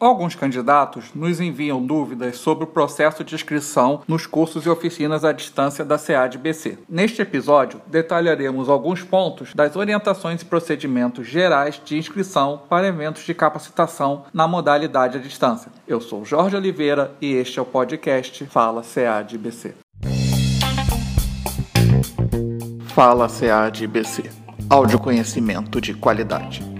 Alguns candidatos nos enviam dúvidas sobre o processo de inscrição nos cursos e oficinas à distância da CAD-BC. Neste episódio, detalharemos alguns pontos das orientações e procedimentos gerais de inscrição para eventos de capacitação na modalidade à distância. Eu sou Jorge Oliveira e este é o podcast Fala CAD-BC. Fala CAD-BC. Áudio conhecimento de qualidade.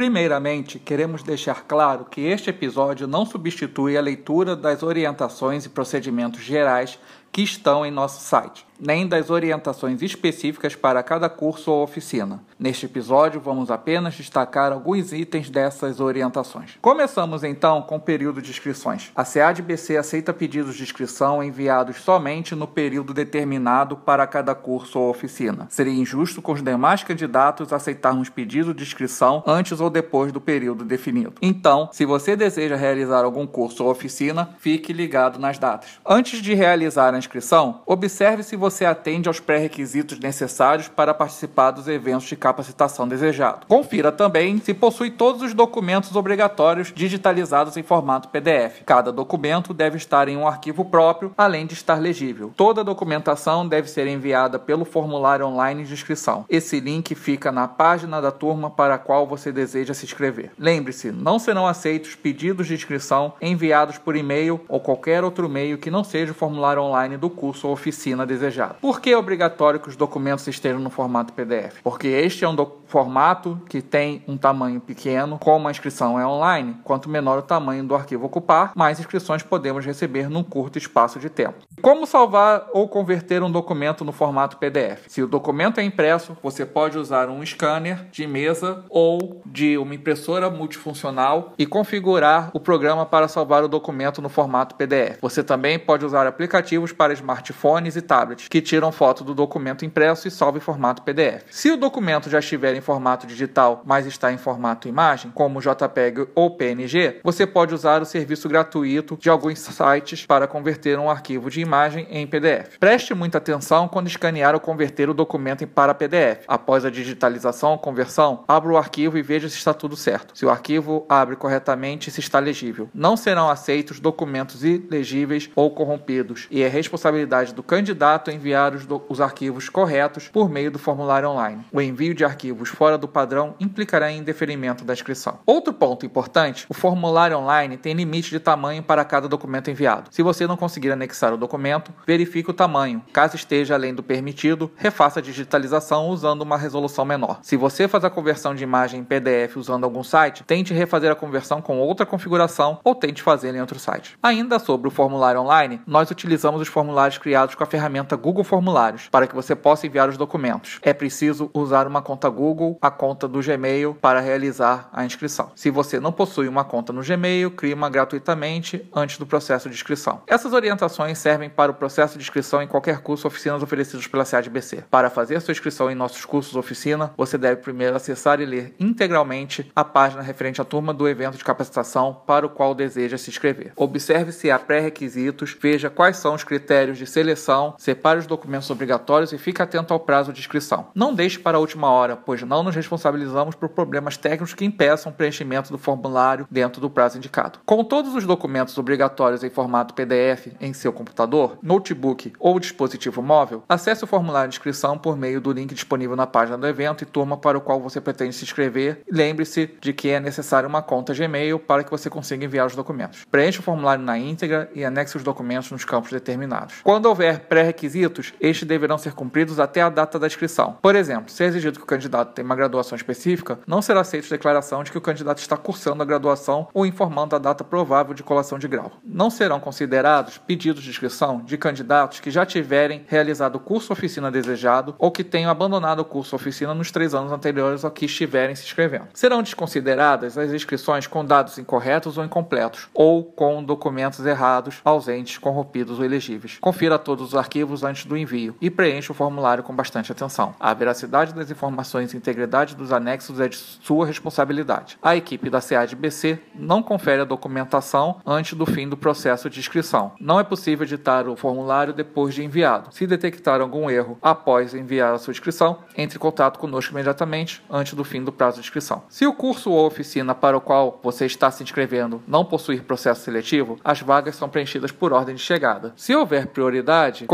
Primeiramente, queremos deixar claro que este episódio não substitui a leitura das orientações e procedimentos gerais que estão em nosso site nem das orientações específicas para cada curso ou oficina. Neste episódio, vamos apenas destacar alguns itens dessas orientações. Começamos então com o período de inscrições. A CADBC aceita pedidos de inscrição enviados somente no período determinado para cada curso ou oficina. Seria injusto com os demais candidatos aceitarmos pedido de inscrição antes ou depois do período definido. Então, se você deseja realizar algum curso ou oficina, fique ligado nas datas. Antes de realizar a inscrição, observe se você você atende aos pré-requisitos necessários para participar dos eventos de capacitação desejado. Confira também se possui todos os documentos obrigatórios digitalizados em formato PDF. Cada documento deve estar em um arquivo próprio, além de estar legível. Toda a documentação deve ser enviada pelo formulário online de inscrição. Esse link fica na página da turma para a qual você deseja se inscrever. Lembre-se, não serão aceitos pedidos de inscrição enviados por e-mail ou qualquer outro meio que não seja o formulário online do curso ou oficina desejado desejado. Por que é obrigatório que os documentos estejam no formato PDF? Porque este é um formato que tem um tamanho pequeno, como a inscrição é online, quanto menor o tamanho do arquivo ocupar, mais inscrições podemos receber num curto espaço de tempo. Como salvar ou converter um documento no formato PDF? Se o documento é impresso, você pode usar um scanner de mesa ou de uma impressora multifuncional e configurar o programa para salvar o documento no formato PDF. Você também pode usar aplicativos para smartphones e tablets que tiram foto do documento impresso e salva em formato PDF. Se o documento já estiver em formato digital, mas está em formato imagem, como JPEG ou PNG, você pode usar o serviço gratuito de alguns sites para converter um arquivo de imagem em PDF. Preste muita atenção quando escanear ou converter o documento para PDF. Após a digitalização ou conversão, abra o arquivo e veja se está tudo certo. Se o arquivo abre corretamente e se está legível. Não serão aceitos documentos ilegíveis ou corrompidos, e é responsabilidade do candidato enviar os, os arquivos corretos por meio do formulário online. O envio de arquivos fora do padrão implicará em deferimento da inscrição. Outro ponto importante: o formulário online tem limite de tamanho para cada documento enviado. Se você não conseguir anexar o documento, verifique o tamanho. Caso esteja além do permitido, refaça a digitalização usando uma resolução menor. Se você faz a conversão de imagem em PDF usando algum site, tente refazer a conversão com outra configuração ou tente fazer em outro site. Ainda sobre o formulário online, nós utilizamos os formulários criados com a ferramenta Google Formulários para que você possa enviar os documentos. É preciso usar uma conta Google, a conta do Gmail para realizar a inscrição. Se você não possui uma conta no Gmail, crie uma gratuitamente antes do processo de inscrição. Essas orientações servem para o processo de inscrição em qualquer curso ou oficinas oferecidos pela CADBC. Para fazer sua inscrição em nossos cursos ou oficina, você deve primeiro acessar e ler integralmente a página referente à turma do evento de capacitação para o qual deseja se inscrever. Observe se há pré-requisitos, veja quais são os critérios de seleção, separe os documentos obrigatórios e fique atento ao prazo de inscrição. Não deixe para a última hora, pois não nos responsabilizamos por problemas técnicos que impeçam o preenchimento do formulário dentro do prazo indicado. Com todos os documentos obrigatórios em formato PDF em seu computador, notebook ou dispositivo móvel, acesse o formulário de inscrição por meio do link disponível na página do evento e turma para o qual você pretende se inscrever. Lembre-se de que é necessário uma conta Gmail para que você consiga enviar os documentos. Preencha o formulário na íntegra e anexe os documentos nos campos determinados. Quando houver pré-requisitos, estes deverão ser cumpridos até a data da inscrição. Por exemplo, se é exigido que o candidato tenha uma graduação específica, não será aceita declaração de que o candidato está cursando a graduação ou informando a data provável de colação de grau. Não serão considerados pedidos de inscrição de candidatos que já tiverem realizado o curso oficina desejado ou que tenham abandonado o curso oficina nos três anos anteriores ao que estiverem se inscrevendo. Serão desconsideradas as inscrições com dados incorretos ou incompletos, ou com documentos errados, ausentes, corrompidos ou ilegíveis. Confira todos os arquivos antes do envio e preencha o formulário com bastante atenção. A veracidade das informações e integridade dos anexos é de sua responsabilidade. A equipe da CADBC não confere a documentação antes do fim do processo de inscrição. Não é possível editar o formulário depois de enviado. Se detectar algum erro após enviar a sua inscrição, entre em contato conosco imediatamente antes do fim do prazo de inscrição. Se o curso ou oficina para o qual você está se inscrevendo não possuir processo seletivo, as vagas são preenchidas por ordem de chegada. Se houver prioridade,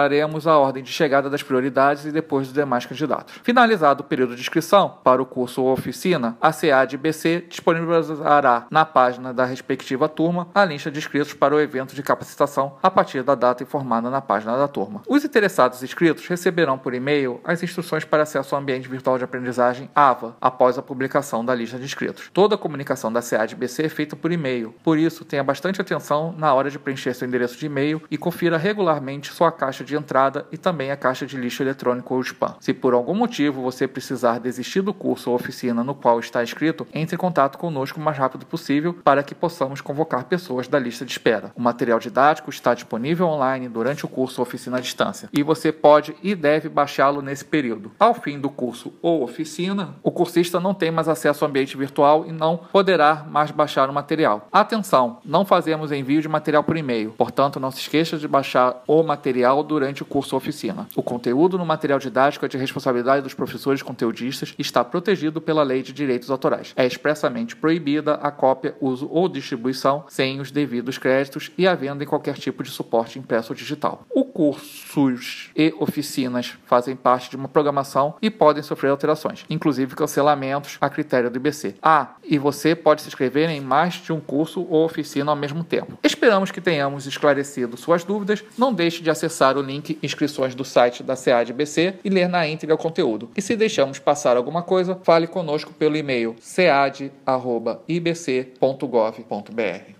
consideraremos a ordem de chegada das prioridades e depois dos demais candidatos. Finalizado o período de inscrição para o curso ou oficina, a CADBC disponibilizará na página da respectiva turma a lista de inscritos para o evento de capacitação a partir da data informada na página da turma. Os interessados inscritos receberão por e-mail as instruções para acesso ao ambiente virtual de aprendizagem AVA após a publicação da lista de inscritos. Toda a comunicação da CADBC é feita por e-mail, por isso tenha bastante atenção na hora de preencher seu endereço de e-mail e confira regularmente sua caixa de entrada e também a caixa de lixo eletrônico ou spam. Se por algum motivo você precisar desistir do curso ou oficina no qual está inscrito, entre em contato conosco o mais rápido possível para que possamos convocar pessoas da lista de espera. O material didático está disponível online durante o curso ou oficina à distância e você pode e deve baixá-lo nesse período. Ao fim do curso ou oficina, o cursista não tem mais acesso ao ambiente virtual e não poderá mais baixar o material. Atenção, não fazemos envio de material por e-mail, portanto não se esqueça de baixar o material durante o curso oficina. O conteúdo no material didático é de responsabilidade dos professores conteudistas e está protegido pela Lei de Direitos Autorais. É expressamente proibida a cópia, uso ou distribuição sem os devidos créditos e a venda em qualquer tipo de suporte impresso ou digital. O cursos e oficinas fazem parte de uma programação e podem sofrer alterações, inclusive cancelamentos a critério do IBC. Ah, e você pode se inscrever em mais de um curso ou oficina ao mesmo tempo. Esperamos que tenhamos esclarecido suas dúvidas. Não deixe de acessar o link inscrições do site da CADBC e ler na íntegra o conteúdo. E se deixamos passar alguma coisa, fale conosco pelo e-mail cead@ibc.gov.br.